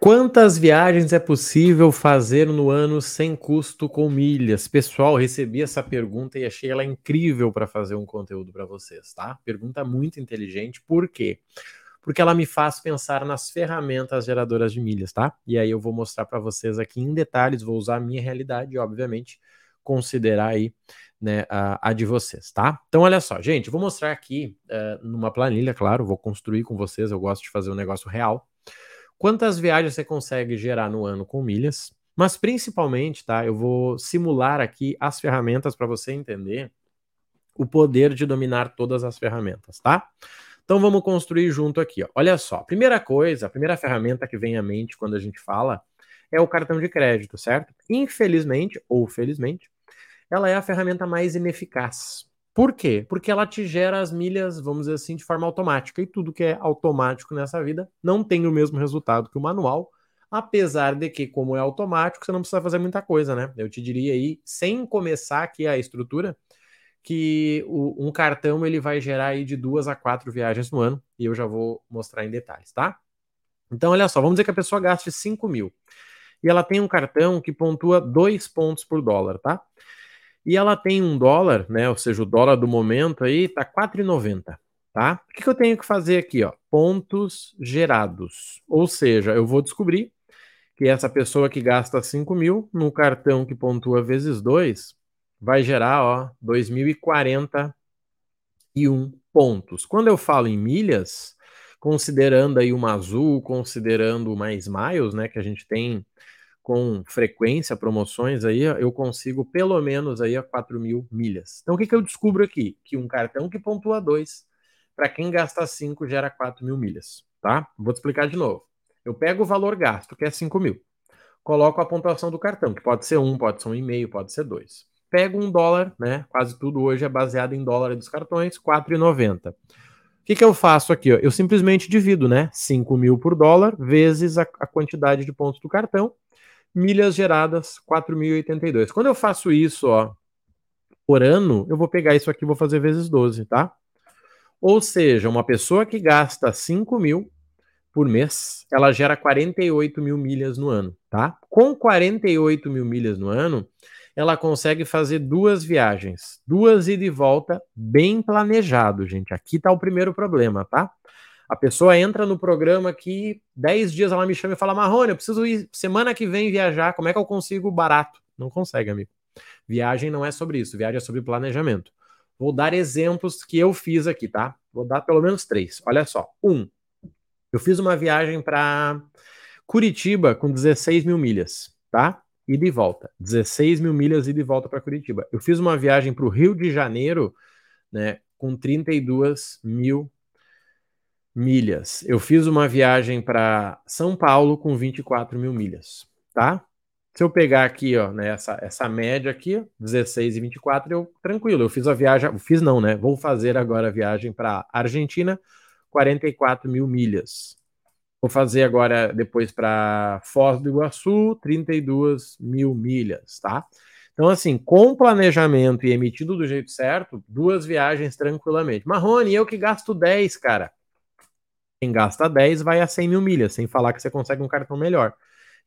Quantas viagens é possível fazer no ano sem custo com milhas? Pessoal, recebi essa pergunta e achei ela incrível para fazer um conteúdo para vocês, tá? Pergunta muito inteligente. Por quê? Porque ela me faz pensar nas ferramentas geradoras de milhas, tá? E aí eu vou mostrar para vocês aqui em detalhes, vou usar a minha realidade e, obviamente, considerar aí né, a, a, de vocês, tá? Então, olha só, gente, vou mostrar aqui uh, numa planilha, claro, vou construir com vocês, eu gosto de fazer um negócio real quantas viagens você consegue gerar no ano com milhas, mas principalmente, tá? Eu vou simular aqui as ferramentas para você entender o poder de dominar todas as ferramentas, tá? Então vamos construir junto aqui, ó. Olha só, primeira coisa, a primeira ferramenta que vem à mente quando a gente fala é o cartão de crédito, certo? Infelizmente ou felizmente, ela é a ferramenta mais ineficaz. Por quê? Porque ela te gera as milhas, vamos dizer assim, de forma automática. E tudo que é automático nessa vida não tem o mesmo resultado que o manual, apesar de que, como é automático, você não precisa fazer muita coisa, né? Eu te diria aí, sem começar aqui a estrutura, que o, um cartão ele vai gerar aí de duas a quatro viagens no ano, e eu já vou mostrar em detalhes, tá? Então, olha só, vamos dizer que a pessoa gaste 5 mil. E ela tem um cartão que pontua dois pontos por dólar, tá? E ela tem um dólar, né? Ou seja, o dólar do momento aí tá 4,90, tá? O que, que eu tenho que fazer aqui, ó? Pontos gerados. Ou seja, eu vou descobrir que essa pessoa que gasta 5 mil no cartão que pontua vezes 2 vai gerar, ó, 2.041 pontos. Quando eu falo em milhas, considerando aí uma azul, considerando mais miles, né, que a gente tem com frequência, promoções aí, eu consigo pelo menos aí a 4 mil milhas. Então o que, que eu descubro aqui? Que um cartão que pontua 2, para quem gasta 5, gera 4 mil milhas, tá? Vou te explicar de novo. Eu pego o valor gasto, que é 5 mil, coloco a pontuação do cartão, que pode ser 1, pode ser 1,5, pode ser 2. Pego um dólar, né? Quase tudo hoje é baseado em dólar dos cartões, 4,90. O que, que eu faço aqui? Ó? Eu simplesmente divido, né? 5 mil por dólar vezes a, a quantidade de pontos do cartão milhas geradas 4.082. Quando eu faço isso, ó, por ano, eu vou pegar isso aqui e vou fazer vezes 12, tá? Ou seja, uma pessoa que gasta 5 mil por mês, ela gera 48 mil milhas no ano, tá? Com 48 mil milhas no ano, ela consegue fazer duas viagens, duas ida e volta, bem planejado, gente. Aqui tá o primeiro problema, tá? A pessoa entra no programa que 10 dias ela me chama e fala: Marrone, eu preciso ir semana que vem viajar, como é que eu consigo barato? Não consegue, amigo. Viagem não é sobre isso, viagem é sobre planejamento. Vou dar exemplos que eu fiz aqui, tá? Vou dar pelo menos três. Olha só. Um, eu fiz uma viagem para Curitiba com 16 mil milhas, tá? Ida e volta. 16 mil milhas ida e volta para Curitiba. Eu fiz uma viagem para o Rio de Janeiro, né? Com 32 mil milhas. Eu fiz uma viagem para São Paulo com 24 mil milhas, tá? Se eu pegar aqui, ó, né, essa, essa média aqui, 16 e 24, eu tranquilo. Eu fiz a viagem, fiz não, né? Vou fazer agora a viagem para Argentina, 44 mil milhas. Vou fazer agora depois para Foz do Iguaçu, 32 mil milhas, tá? Então, assim, com planejamento e emitido do jeito certo, duas viagens tranquilamente. Marrone, eu que gasto 10, cara. Quem gasta 10 vai a 100 mil milhas, sem falar que você consegue um cartão melhor.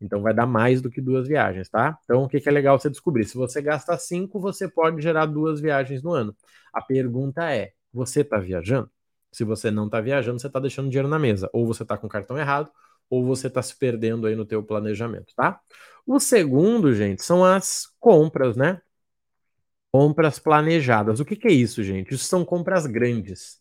Então vai dar mais do que duas viagens, tá? Então o que, que é legal você descobrir? Se você gasta 5, você pode gerar duas viagens no ano. A pergunta é: você está viajando? Se você não está viajando, você está deixando dinheiro na mesa. Ou você está com o cartão errado, ou você está se perdendo aí no teu planejamento, tá? O segundo, gente, são as compras, né? Compras planejadas. O que, que é isso, gente? Isso são compras grandes.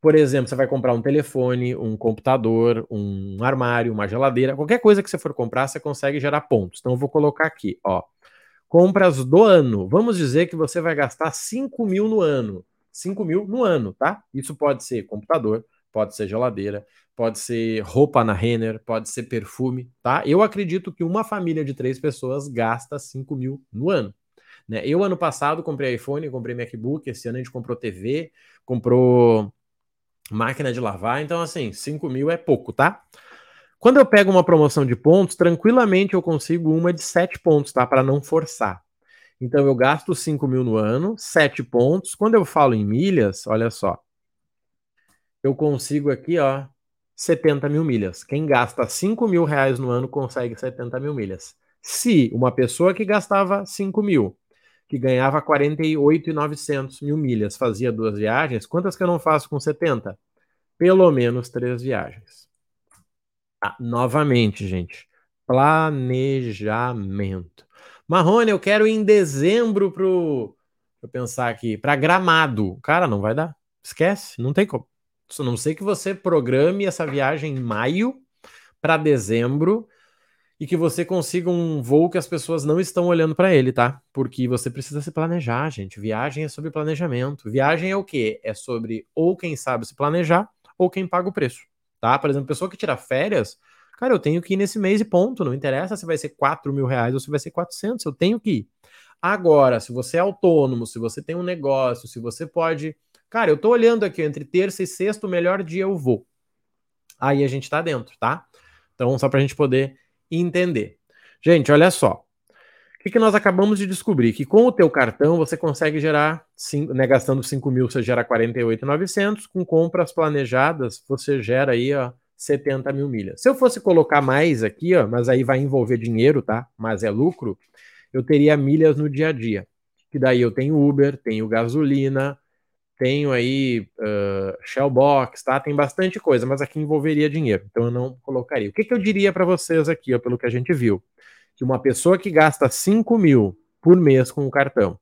Por exemplo, você vai comprar um telefone, um computador, um armário, uma geladeira, qualquer coisa que você for comprar, você consegue gerar pontos. Então, eu vou colocar aqui, ó. Compras do ano. Vamos dizer que você vai gastar 5 mil no ano. 5 mil no ano, tá? Isso pode ser computador, pode ser geladeira, pode ser roupa na Renner, pode ser perfume, tá? Eu acredito que uma família de três pessoas gasta 5 mil no ano. Né? Eu, ano passado, comprei iPhone, comprei MacBook, esse ano a gente comprou TV, comprou máquina de lavar. Então, assim, 5 mil é pouco, tá? Quando eu pego uma promoção de pontos, tranquilamente eu consigo uma de 7 pontos, tá? Para não forçar. Então, eu gasto 5 mil no ano, 7 pontos. Quando eu falo em milhas, olha só. Eu consigo aqui, ó, 70 mil milhas. Quem gasta 5 mil reais no ano consegue 70 mil milhas. Se uma pessoa que gastava 5 mil, que ganhava 48,900 mil milhas, fazia duas viagens, quantas que eu não faço com 70? Pelo menos três viagens. Ah, novamente, gente, planejamento. Marrone, eu quero ir em dezembro pro. Deixa eu pensar aqui, para Gramado. Cara, não vai dar. Esquece, não tem como. A não sei que você programe essa viagem em maio para dezembro e que você consiga um voo que as pessoas não estão olhando para ele, tá? Porque você precisa se planejar, gente. Viagem é sobre planejamento. Viagem é o quê? É sobre ou quem sabe se planejar ou quem paga o preço, tá? Por exemplo, pessoa que tira férias, Cara, eu tenho que ir nesse mês e ponto. Não interessa se vai ser 4 mil reais ou se vai ser 400, eu tenho que ir. Agora, se você é autônomo, se você tem um negócio, se você pode. Cara, eu tô olhando aqui entre terça e sexta, o melhor dia eu vou. Aí a gente tá dentro, tá? Então, só pra gente poder entender. Gente, olha só. O que, que nós acabamos de descobrir? Que com o teu cartão você consegue gerar, cinco, né, gastando 5 mil, você gera 48,900. Com compras planejadas, você gera aí, ó, 70 mil milhas. Se eu fosse colocar mais aqui, ó, mas aí vai envolver dinheiro, tá? Mas é lucro, eu teria milhas no dia a dia. Que daí eu tenho Uber, tenho gasolina, tenho aí uh, Shellbox, tá? Tem bastante coisa, mas aqui envolveria dinheiro, então eu não colocaria. O que, que eu diria para vocês aqui, ó, pelo que a gente viu? Que uma pessoa que gasta 5 mil por mês com o cartão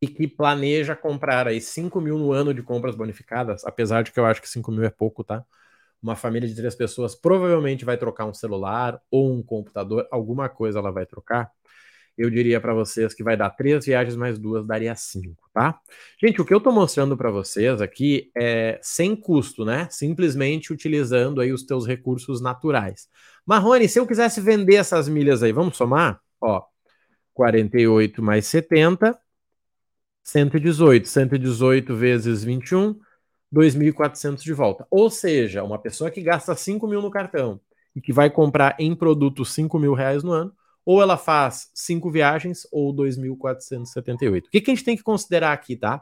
e que planeja comprar aí 5 mil no ano de compras bonificadas, apesar de que eu acho que 5 mil é pouco, tá? uma família de três pessoas provavelmente vai trocar um celular ou um computador, alguma coisa ela vai trocar. Eu diria para vocês que vai dar três viagens mais duas, daria cinco, tá? Gente, o que eu estou mostrando para vocês aqui é sem custo, né? Simplesmente utilizando aí os teus recursos naturais. Marrone, se eu quisesse vender essas milhas aí, vamos somar? Ó, 48 mais 70, 118. 118 vezes 21, 2.400 de volta. Ou seja, uma pessoa que gasta 5 mil no cartão e que vai comprar em produto 5 mil reais no ano, ou ela faz 5 viagens ou 2.478. O que, que a gente tem que considerar aqui, tá?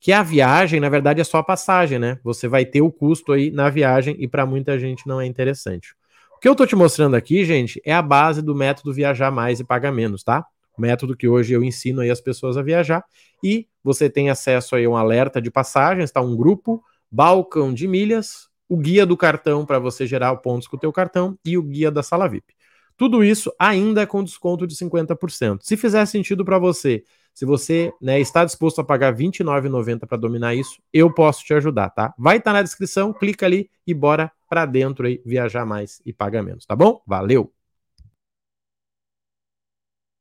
Que a viagem, na verdade, é só a passagem, né? Você vai ter o custo aí na viagem e para muita gente não é interessante. O que eu tô te mostrando aqui, gente, é a base do método viajar mais e pagar menos, tá? método que hoje eu ensino aí as pessoas a viajar, e você tem acesso aí a um alerta de passagens, tá? Um grupo, balcão de milhas, o guia do cartão para você gerar pontos com o teu cartão e o guia da sala VIP. Tudo isso ainda com desconto de 50%. Se fizer sentido para você, se você né, está disposto a pagar R$ 29,90 para dominar isso, eu posso te ajudar, tá? Vai estar tá na descrição, clica ali e bora para dentro aí viajar mais e pagar menos, tá bom? Valeu!